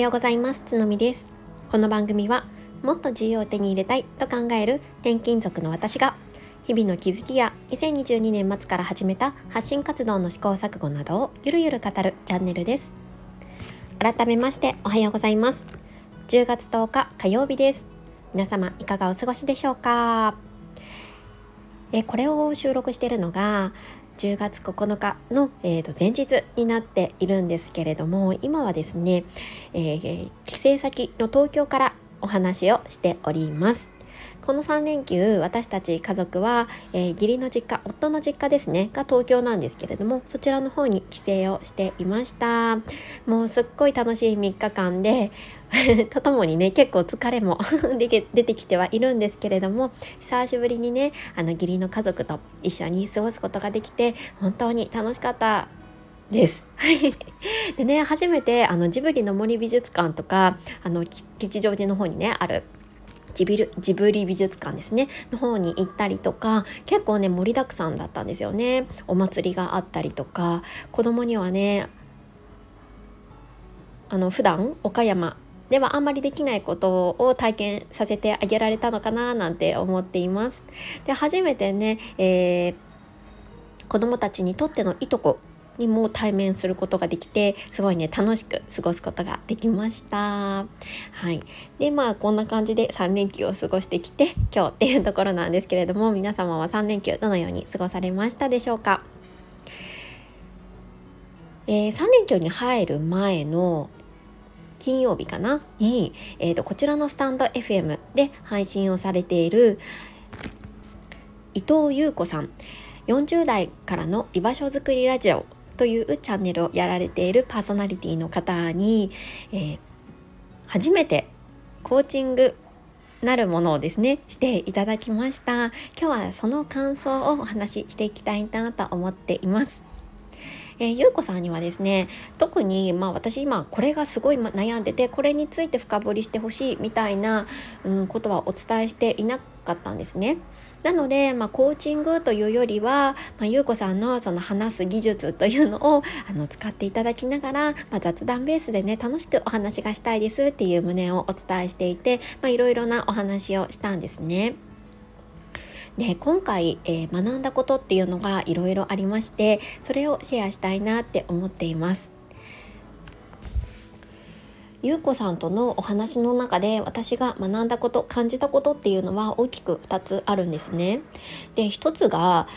ようございます。つのみです。この番組はもっと自由を手に入れたいと考える転勤族の私が日々の気づきや2022年末から始めた発信活動の試行錯誤などをゆるゆる語るチャンネルです。改めましておはようございます。10月10日火曜日です。皆様いかがお過ごしでしょうか？えこれを収録しているのが10月9日の、えー、と前日になっているんですけれども今はですね、えー、帰省先の東京からお話をしております。この3連休私たち家族は、えー、義理の実家夫の実家ですねが東京なんですけれどもそちらの方に帰省をしていましたもうすっごい楽しい3日間で とともにね結構疲れも 出てきてはいるんですけれども久しぶりにねあの義理の家族と一緒に過ごすことができて本当に楽しかったです。でね初めてあのジブリの森美術館とかあの吉祥寺の方にねあるジビルジブリ美術館ですねの方に行ったりとか結構ね盛りだくさんだったんですよねお祭りがあったりとか子供にはねあの普段岡山ではあんまりできないことを体験させてあげられたのかななんて思っています。で初めてね、えー、子供たちにとってのいとこにも対面することができてすごいね楽しく過ごすことができました。はい、でまあこんな感じで3連休を過ごしてきて今日っていうところなんですけれども皆様は3連休どのように過ごされましたでしょうか？えー、3連休に入る前の金曜日かな？に、えーと、こちらのスタンド FM で配信をされている伊藤優子さん40代からの居場所づくりラジオというチャンネルをやられているパーソナリティの方に、えー、初めてコーチングなるものをですねしていただきました今日はその感想をお話ししていきたいなと思っていますえー、ゆうこさんにはですね特にまあ私今これがすごい悩んでてこれについて深掘りしてほしいみたいな、うん、ことはお伝えしていなかったんですね。なので、まあ、コーチングというよりは、まあ、ゆうこさんのその話す技術というのをあの使っていただきながら、まあ、雑談ベースでね楽しくお話がしたいですっていう旨をお伝えしていて、まあ、いろいろなお話をしたんですね。で今回、えー、学んだことっていうのがいろいろありましてそれをシェアしたいなって思っています。ゆうこさんとのお話の中で私が学んだこと感じたことっていうのは大きく2つあるんですね。で1つが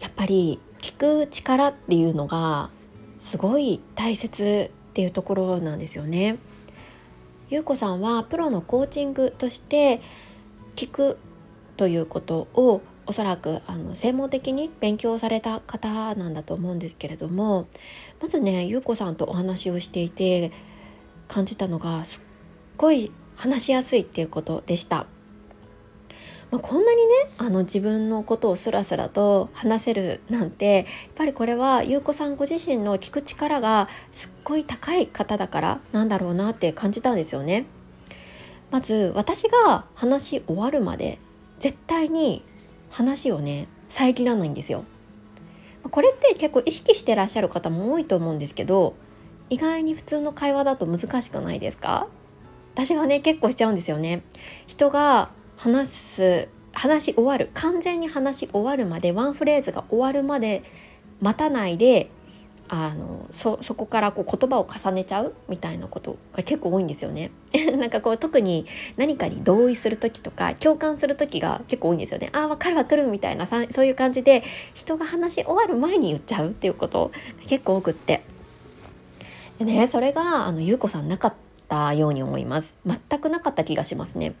やっぱり聞く力っていうのがすごい大切っていうところなんですよね。ゆうこさんはプロのコーチングとして聞くということをおそらくあの専門的に勉強された方なんだと思うんですけれどもまずねゆうこさんとお話をしていて感じたのがすっごい話しやすいっていうことでした。まあ、こんなにねあの自分のことをスラスラと話せるなんてやっぱりこれは優子さんご自身の聞く力がすっごい高い方だからなんだろうなって感じたんですよね。まず私が話し終わるまで絶対に話をね遮らないんですよ。これって結構意識してらっしゃる方も多いと思うんですけど意外に普通の会話だと難しくないですか？私はね結構しちゃうんですよね。人が話す話し終わる完全に話し終わるまでワンフレーズが終わるまで待たないであのそそこからこう言葉を重ねちゃうみたいなことが結構多いんですよね。なんかこう特に何かに同意する時とか共感する時が結構多いんですよね。ああ分かる分かるみたいなそういう感じで人が話し終わる前に言っちゃうっていうことが結構多くって。でねそれがあの優子さんなかったように思います。全くなかった気がしますね。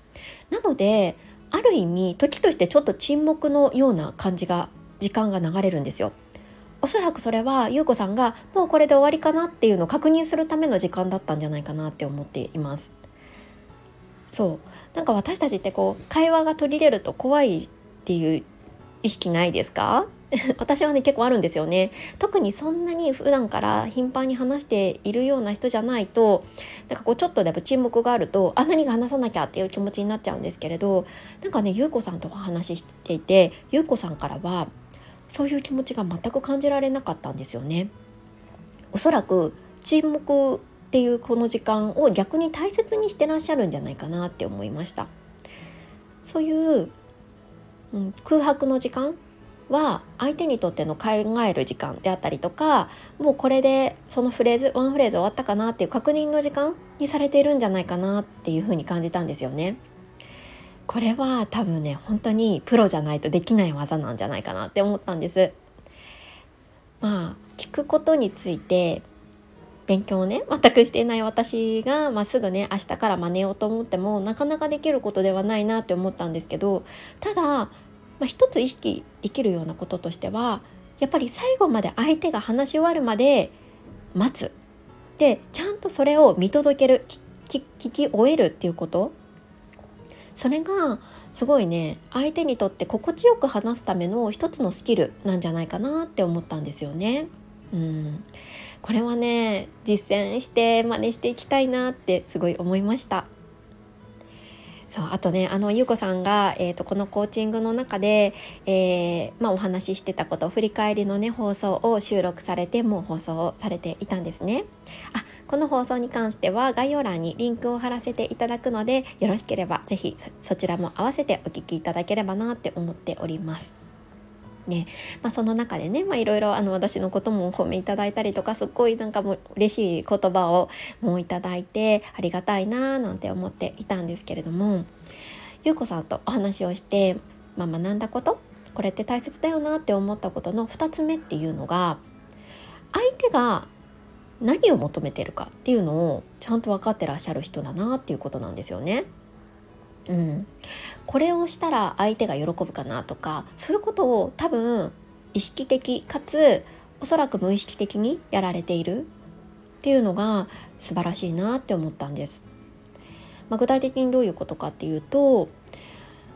なのである意味時としてちょっと沈黙のような感じが時間が流れるんですよ。おそらくそれは優子さんがもうこれで終わりかなっていうのを確認するための時間だったんじゃないかなって思っています。そうなんか私たちってこう会話が途切れると怖いっていう意識ないですか？私はね結構あるんですよね特にそんなに普段から頻繁に話しているような人じゃないとなんかこうちょっとでも沈黙があるとあ何が話さなきゃっていう気持ちになっちゃうんですけれどなんかね優子さんとお話ししていて優子さんからはそういう気持ちが全く感じられなかったんですよね。おそらく沈黙っっていうこの時間を逆に大切にしてらっしゃるんじゃないかなって思いましたそういう、うん、空白の時間は相手にとっての考える時間であったりとかもうこれでそのフレーズワンフレーズ終わったかなっていう確認の時間にされているんじゃないかなっていうふうに感じたんですよね。これは多分ね本当にプロじゃないとできない技なんじゃないかなって思ったんです。まあ聞くことについて勉強をね全くしていない私が、まあ、すぐね明日から真似ようと思ってもなかなかできることではないなって思ったんですけどただ、まあ、一つ意識できるようなこととしてはやっぱり最後まで相手が話し終わるまで待つでちゃんとそれを見届ける聞き終えるっていうことそれがすごいね相手にとって心地よく話すための一つのスキルなんじゃないかなって思ったんですよね。うんこれはね実践して真似していきたいなってすごい思いました。そうあとねあのゆうこさんが、えーと、このコーチングの中で、えー、まあ、お話ししてたこと振り返りのね放送を収録されてもう放送されていたんですね。あこの放送に関しては概要欄にリンクを貼らせていただくのでよろしければ是非そちらも合わせてお聴きいただければなって思っております。ねまあ、その中でねいろいろ私のこともお褒めいただいたりとかすっごいなんかもう嬉しい言葉をもういただいてありがたいななんて思っていたんですけれどもゆうこさんとお話をして、まあ、学んだことこれって大切だよなって思ったことの2つ目っていうのが相手が何を求めてるかっていうのをちゃんと分かってらっしゃる人だなっていうことなんですよね。うん、これをしたら相手が喜ぶかなとかそういうことを多分意識的かつおそらく無意識的にやられているっていうのが素晴らしいなって思ったんです。まあ、具体的にどういうことかっていうと、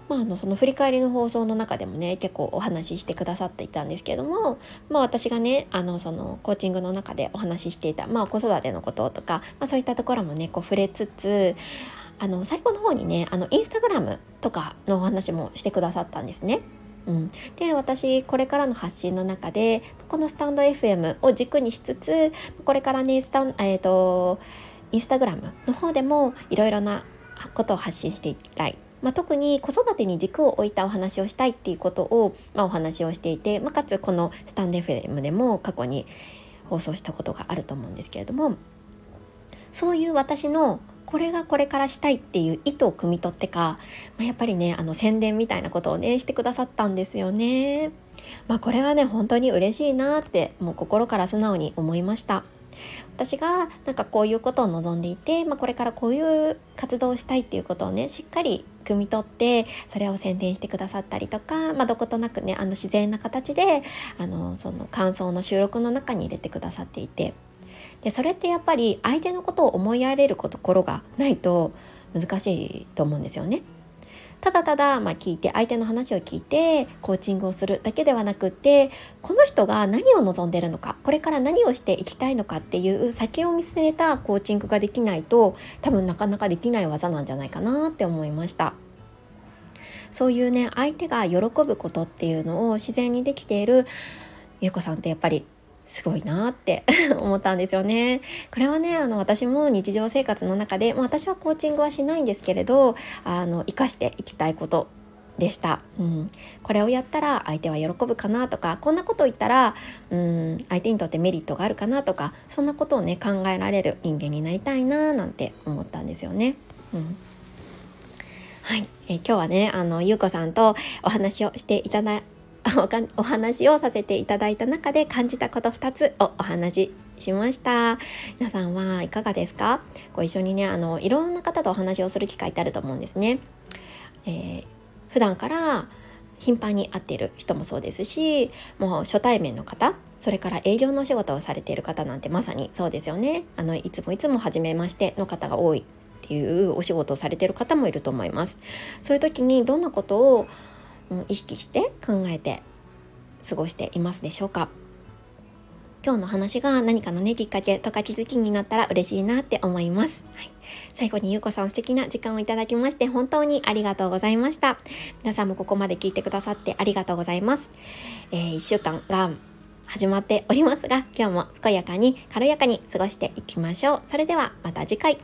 まあ、あのその振り返りの放送の中でもね結構お話ししてくださっていたんですけども、まあ、私がねあのそのコーチングの中でお話ししていた、まあ、子育てのこととか、まあ、そういったところもねこう触れつつあの最後の方にねあのインスタグラムとかのお話もしてくださったんですね。うん、で私これからの発信の中でこのスタンド FM を軸にしつつこれからねスタン、えーと、インスタグラムの方でもいろいろなことを発信していきたい。まあ、特に子育てに軸を置いたお話をしたいっていうことを、まあ、お話をしていて、まあ、かつこのスタンド FM でも過去に放送したことがあると思うんですけれどもそういう私のこれがこれからしたいっていう意図を汲み取ってか、まあ、やっぱりねあの宣伝みたいなことをねしてくださったんですよね。まあ、これがね本当に嬉しいなってもう心から素直に思いました。私がなんかこういうことを望んでいて、まあ、これからこういう活動をしたいっていうことをねしっかり汲み取ってそれを宣伝してくださったりとか、まあ、どことなくねあの自然な形であのその感想の収録の中に入れてくださっていてでそれってやっぱり相手のことを思いやれるところがないと難しいと思うんですよね。ただただ、まあ、聞いて相手の話を聞いてコーチングをするだけではなくてこの人が何を望んでるのかこれから何をしていきたいのかっていう先を見据えたコーチングができないと多分なかなかできない技なんじゃないかなって思いました。そういうね相手が喜ぶことっていうのを自然にできているゆうこさんってやっぱりすごいなって 思ったんですよね。これはねあの私も日常生活の中で、まあ、私はコーチングはしないんですけれどあの生かしていきたいことでした、うん、これをやったら相手は喜ぶかなとかこんなこと言ったら、うん、相手にとってメリットがあるかなとかそんなことをね考えられる人間になりたいななんて思ったんですよね。うんはい、えー、今日はねあのゆうこさんとお話をしていただお話をさせていただいた中で感じたこと2つをお話ししました。皆さんはいかがですか？ご一緒にねあのいろんな方とお話をする機会ってあると思うんですね、えー、普段から頻繁に会っている人もそうですしもう初対面の方それから営業の仕事をされている方なんてまさにそうですよね。あのいつもいつも初めましての方が多いっていうお仕事をされている方もいると思います。そういう時にどんなことを意識して考えて過ごしていますでしょうか？今日の話が何かのねきっかけとか気づきになったら嬉しいなって思います、はい、最後にゆうこさん素敵な時間をいただきまして本当にありがとうございました。皆さんもここまで聞いてくださってありがとうございます、えー、1週間が始まっておりますが今日も健やかに軽やかに過ごしていきましょう。それではまた次回。